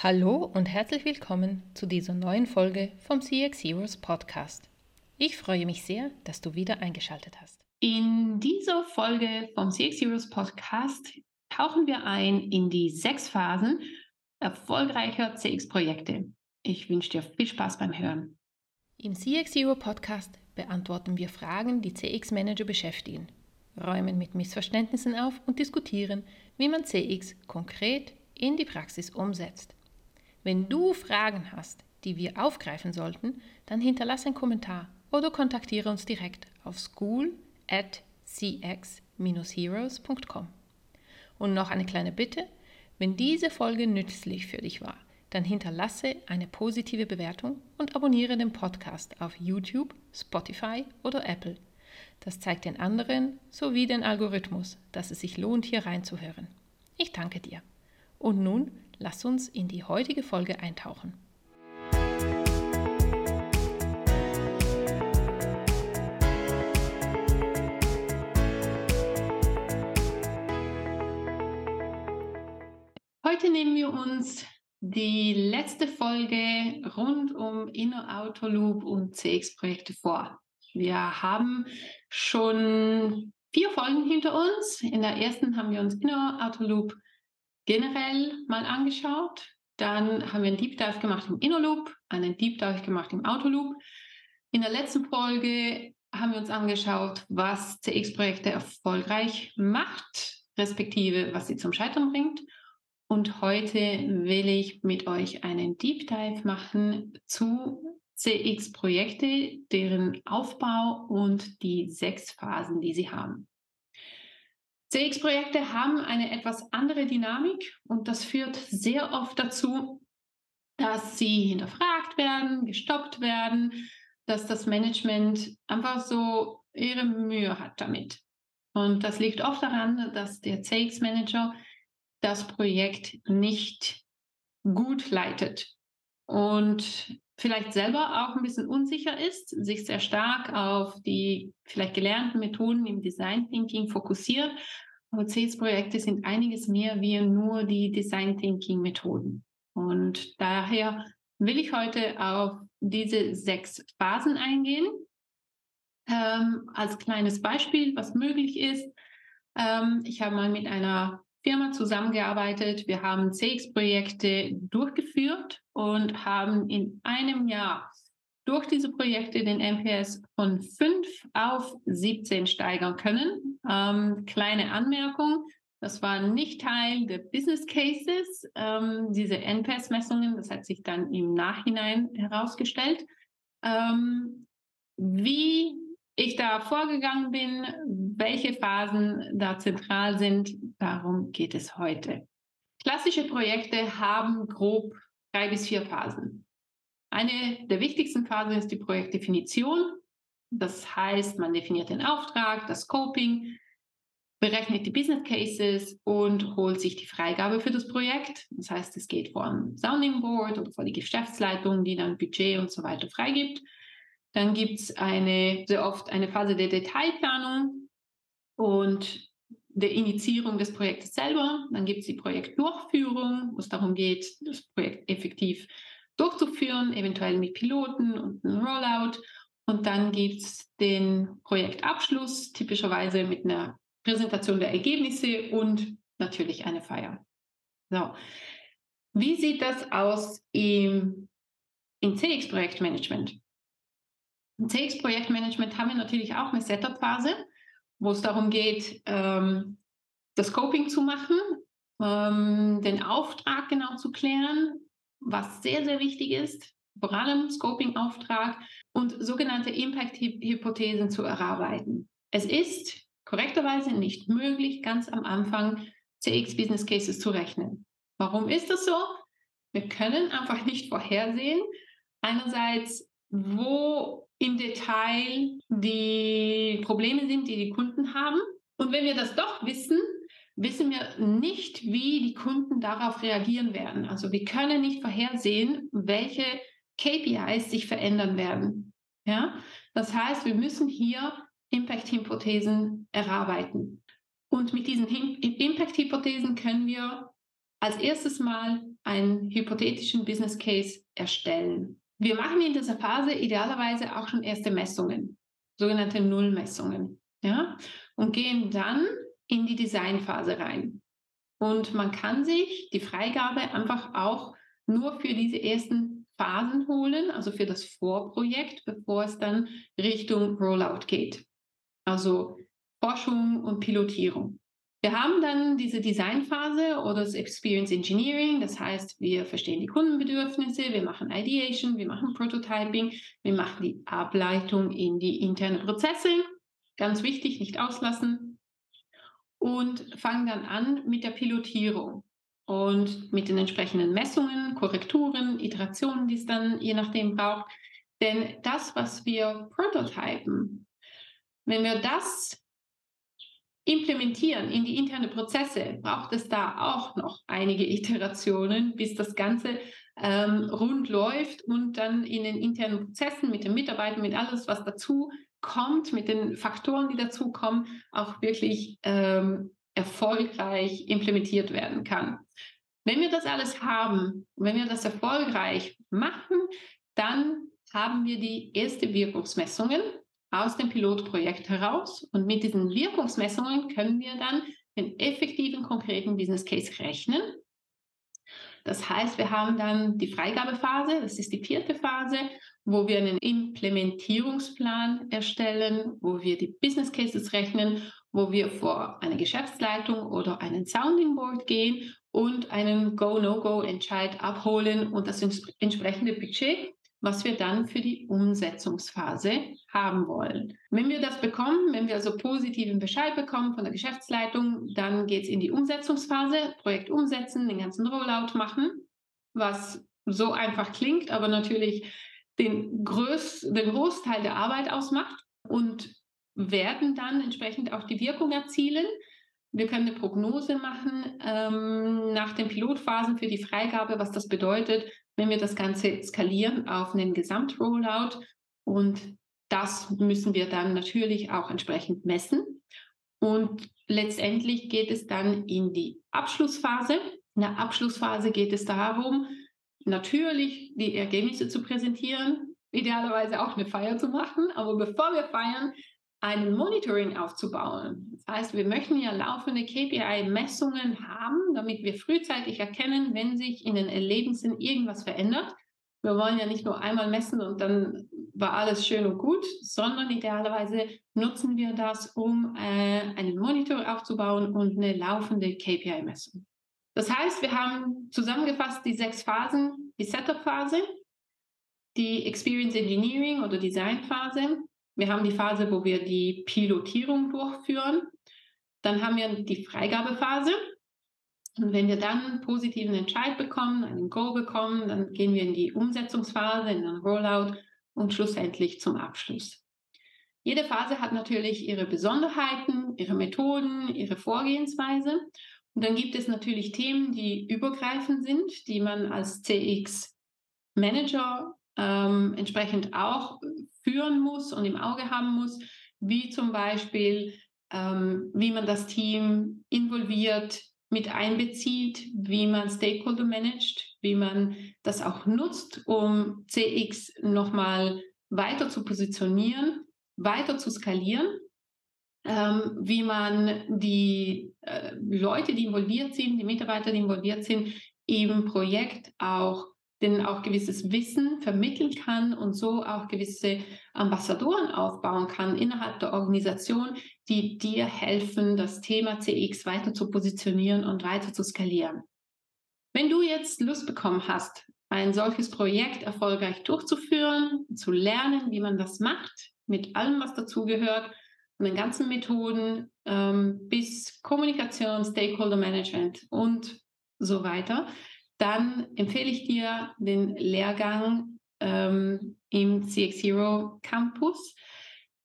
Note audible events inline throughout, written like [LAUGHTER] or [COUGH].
Hallo und herzlich willkommen zu dieser neuen Folge vom CX Heroes Podcast. Ich freue mich sehr, dass du wieder eingeschaltet hast. In dieser Folge vom CX Heroes Podcast tauchen wir ein in die sechs Phasen erfolgreicher CX-Projekte. Ich wünsche dir viel Spaß beim Hören. Im CX Hero Podcast beantworten wir Fragen, die CX-Manager beschäftigen, räumen mit Missverständnissen auf und diskutieren, wie man CX konkret in die Praxis umsetzt. Wenn du Fragen hast, die wir aufgreifen sollten, dann hinterlasse einen Kommentar oder kontaktiere uns direkt auf school at cx-heroes.com. Und noch eine kleine Bitte, wenn diese Folge nützlich für dich war, dann hinterlasse eine positive Bewertung und abonniere den Podcast auf YouTube, Spotify oder Apple. Das zeigt den anderen sowie den Algorithmus, dass es sich lohnt, hier reinzuhören. Ich danke dir. Und nun Lass uns in die heutige Folge eintauchen. Heute nehmen wir uns die letzte Folge rund um Inner Auto Loop und CX-Projekte vor. Wir haben schon vier Folgen hinter uns. In der ersten haben wir uns Inner Auto Loop generell mal angeschaut. Dann haben wir einen Deep Dive gemacht im Inner Loop, einen Deep Dive gemacht im Auto Loop. In der letzten Folge haben wir uns angeschaut, was CX-Projekte erfolgreich macht, respektive was sie zum Scheitern bringt. Und heute will ich mit euch einen Deep Dive machen zu CX-Projekte, deren Aufbau und die sechs Phasen, die sie haben. CX-Projekte haben eine etwas andere Dynamik und das führt sehr oft dazu, dass sie hinterfragt werden, gestoppt werden, dass das Management einfach so ihre Mühe hat damit. Und das liegt oft daran, dass der CX-Manager das Projekt nicht gut leitet und vielleicht selber auch ein bisschen unsicher ist, sich sehr stark auf die vielleicht gelernten Methoden im Design Thinking fokussiert. Aber CS-Projekte sind einiges mehr wie nur die Design Thinking Methoden. Und daher will ich heute auf diese sechs Phasen eingehen. Ähm, als kleines Beispiel, was möglich ist. Ähm, ich habe mal mit einer Firma zusammengearbeitet. Wir haben CX-Projekte durchgeführt und haben in einem Jahr durch diese Projekte den NPS von 5 auf 17 steigern können. Ähm, kleine Anmerkung, das war nicht Teil der Business Cases, ähm, diese NPS-Messungen, das hat sich dann im Nachhinein herausgestellt. Ähm, wie ich da vorgegangen bin, welche Phasen da zentral sind, darum geht es heute. Klassische Projekte haben grob drei bis vier Phasen. Eine der wichtigsten Phasen ist die Projektdefinition. Das heißt, man definiert den Auftrag, das Scoping, berechnet die Business Cases und holt sich die Freigabe für das Projekt. Das heißt, es geht vor ein Sounding Board oder vor die Geschäftsleitung, die dann Budget und so weiter freigibt. Dann gibt es eine, sehr oft eine Phase der Detailplanung und der Initiierung des Projektes selber. Dann gibt es die Projektdurchführung, wo es darum geht, das Projekt effektiv durchzuführen, eventuell mit Piloten und einem Rollout. Und dann gibt es den Projektabschluss, typischerweise mit einer Präsentation der Ergebnisse und natürlich eine Feier. So. Wie sieht das aus im, im CX-Projektmanagement? Im CX-Projektmanagement haben wir natürlich auch eine Setup-Phase, wo es darum geht, ähm, das Scoping zu machen, ähm, den Auftrag genau zu klären, was sehr, sehr wichtig ist, vor allem Scoping-Auftrag und sogenannte Impact-Hypothesen zu erarbeiten. Es ist korrekterweise nicht möglich, ganz am Anfang CX-Business Cases zu rechnen. Warum ist das so? Wir können einfach nicht vorhersehen, einerseits, wo im Detail die Probleme sind, die die Kunden haben. Und wenn wir das doch wissen, wissen wir nicht, wie die Kunden darauf reagieren werden. Also wir können nicht vorhersehen, welche KPIs sich verändern werden. Ja? Das heißt, wir müssen hier Impact-Hypothesen erarbeiten. Und mit diesen Impact-Hypothesen können wir als erstes mal einen hypothetischen Business Case erstellen. Wir machen in dieser Phase idealerweise auch schon erste Messungen, sogenannte Nullmessungen, ja, und gehen dann in die Designphase rein. Und man kann sich die Freigabe einfach auch nur für diese ersten Phasen holen, also für das Vorprojekt, bevor es dann Richtung Rollout geht. Also Forschung und Pilotierung. Wir haben dann diese Designphase oder das Experience Engineering, das heißt, wir verstehen die Kundenbedürfnisse, wir machen Ideation, wir machen Prototyping, wir machen die Ableitung in die internen Prozesse, ganz wichtig, nicht auslassen, und fangen dann an mit der Pilotierung und mit den entsprechenden Messungen, Korrekturen, Iterationen, die es dann je nachdem braucht. Denn das, was wir prototypen, wenn wir das implementieren in die internen Prozesse, braucht es da auch noch einige [LAUGHS] Iterationen, bis das Ganze ähm, rund läuft und dann in den internen Prozessen mit den Mitarbeitern, mit alles, was dazu kommt, mit den Faktoren, die dazu kommen, auch wirklich ähm, erfolgreich implementiert werden kann. Wenn wir das alles haben, wenn wir das erfolgreich machen, dann haben wir die erste Wirkungsmessungen aus dem Pilotprojekt heraus. Und mit diesen Wirkungsmessungen können wir dann den effektiven, konkreten Business Case rechnen. Das heißt, wir haben dann die Freigabephase, das ist die vierte Phase, wo wir einen Implementierungsplan erstellen, wo wir die Business Cases rechnen, wo wir vor eine Geschäftsleitung oder einen Sounding Board gehen und einen Go-No-Go-Entscheid abholen und das entsprechende Budget was wir dann für die Umsetzungsphase haben wollen. Wenn wir das bekommen, wenn wir also positiven Bescheid bekommen von der Geschäftsleitung, dann geht es in die Umsetzungsphase, Projekt umsetzen, den ganzen Rollout machen, was so einfach klingt, aber natürlich den, Größ den Großteil der Arbeit ausmacht und werden dann entsprechend auch die Wirkung erzielen. Wir können eine Prognose machen ähm, nach den Pilotphasen für die Freigabe, was das bedeutet, wenn wir das Ganze skalieren auf einen Gesamtrollout. Und das müssen wir dann natürlich auch entsprechend messen. Und letztendlich geht es dann in die Abschlussphase. In der Abschlussphase geht es darum, natürlich die Ergebnisse zu präsentieren, idealerweise auch eine Feier zu machen. Aber bevor wir feiern, ein Monitoring aufzubauen. Das heißt, wir möchten ja laufende KPI-Messungen haben, damit wir frühzeitig erkennen, wenn sich in den Erlebnissen irgendwas verändert. Wir wollen ja nicht nur einmal messen und dann war alles schön und gut, sondern idealerweise nutzen wir das, um äh, einen Monitor aufzubauen und eine laufende KPI-Messung. Das heißt, wir haben zusammengefasst die sechs Phasen, die Setup-Phase, die Experience Engineering oder Design-Phase, wir haben die Phase, wo wir die Pilotierung durchführen. Dann haben wir die Freigabephase. Und wenn wir dann einen positiven Entscheid bekommen, einen Go bekommen, dann gehen wir in die Umsetzungsphase, in den Rollout und schlussendlich zum Abschluss. Jede Phase hat natürlich ihre Besonderheiten, ihre Methoden, ihre Vorgehensweise. Und dann gibt es natürlich Themen, die übergreifend sind, die man als CX-Manager ähm, entsprechend auch führen muss und im Auge haben muss, wie zum Beispiel, ähm, wie man das Team involviert, mit einbezieht, wie man Stakeholder managt, wie man das auch nutzt, um CX nochmal weiter zu positionieren, weiter zu skalieren, ähm, wie man die äh, Leute, die involviert sind, die Mitarbeiter, die involviert sind, im Projekt auch denen auch gewisses Wissen vermitteln kann und so auch gewisse Ambassadoren aufbauen kann innerhalb der Organisation, die dir helfen, das Thema CX weiter zu positionieren und weiter zu skalieren. Wenn du jetzt Lust bekommen hast, ein solches Projekt erfolgreich durchzuführen, zu lernen, wie man das macht, mit allem, was dazugehört, von den ganzen Methoden ähm, bis Kommunikation, Stakeholder Management und so weiter, dann empfehle ich dir den Lehrgang ähm, im CX Hero Campus.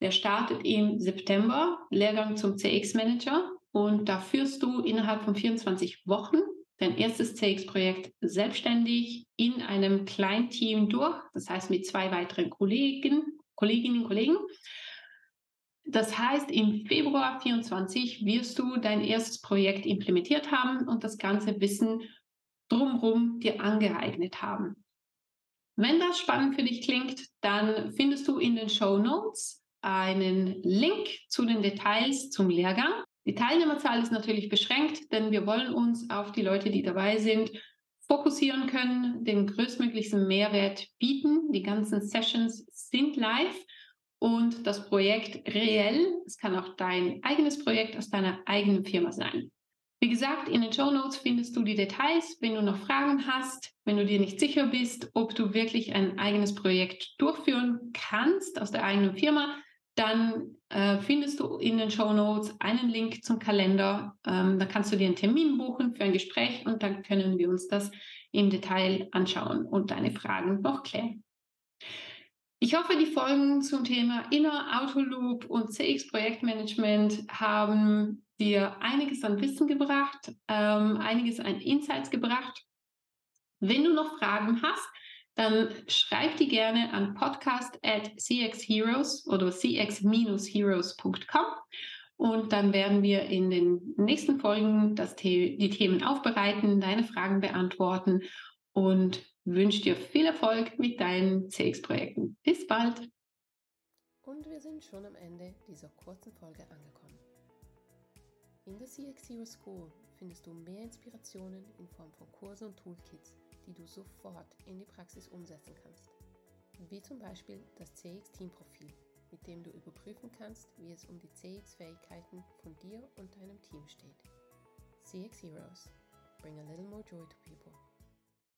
Der startet im September, Lehrgang zum CX Manager. Und da führst du innerhalb von 24 Wochen dein erstes CX-Projekt selbstständig in einem Kleinteam durch, das heißt mit zwei weiteren Kollegen, Kolleginnen und Kollegen. Das heißt, im Februar 24 wirst du dein erstes Projekt implementiert haben und das ganze Wissen drumherum dir angeeignet haben. Wenn das spannend für dich klingt, dann findest du in den Show Notes einen Link zu den Details zum Lehrgang. Die Teilnehmerzahl ist natürlich beschränkt, denn wir wollen uns auf die Leute, die dabei sind, fokussieren können, den größtmöglichsten Mehrwert bieten. Die ganzen Sessions sind live und das Projekt reell. Es kann auch dein eigenes Projekt aus deiner eigenen Firma sein. Wie gesagt, in den Show Notes findest du die Details. Wenn du noch Fragen hast, wenn du dir nicht sicher bist, ob du wirklich ein eigenes Projekt durchführen kannst aus der eigenen Firma, dann äh, findest du in den Show Notes einen Link zum Kalender. Ähm, da kannst du dir einen Termin buchen für ein Gespräch und dann können wir uns das im Detail anschauen und deine Fragen noch klären. Ich hoffe, die Folgen zum Thema Inner Autoloop und CX Projektmanagement haben dir einiges an Wissen gebracht, ähm, einiges an Insights gebracht. Wenn du noch Fragen hast, dann schreib die gerne an podcast at cxheroes oder cx-heroes.com und dann werden wir in den nächsten Folgen das The die Themen aufbereiten, deine Fragen beantworten und wünsche dir viel Erfolg mit deinen CX-Projekten. Bis bald! Und wir sind schon am Ende dieser kurzen Folge angekommen. In der CX Hero School findest du mehr Inspirationen in Form von Kursen und Toolkits die du sofort in die Praxis umsetzen kannst. Wie zum Beispiel das CX-Team-Profil, mit dem du überprüfen kannst, wie es um die CX-Fähigkeiten von dir und deinem Team steht. CX Heroes. Bring a little more joy to people.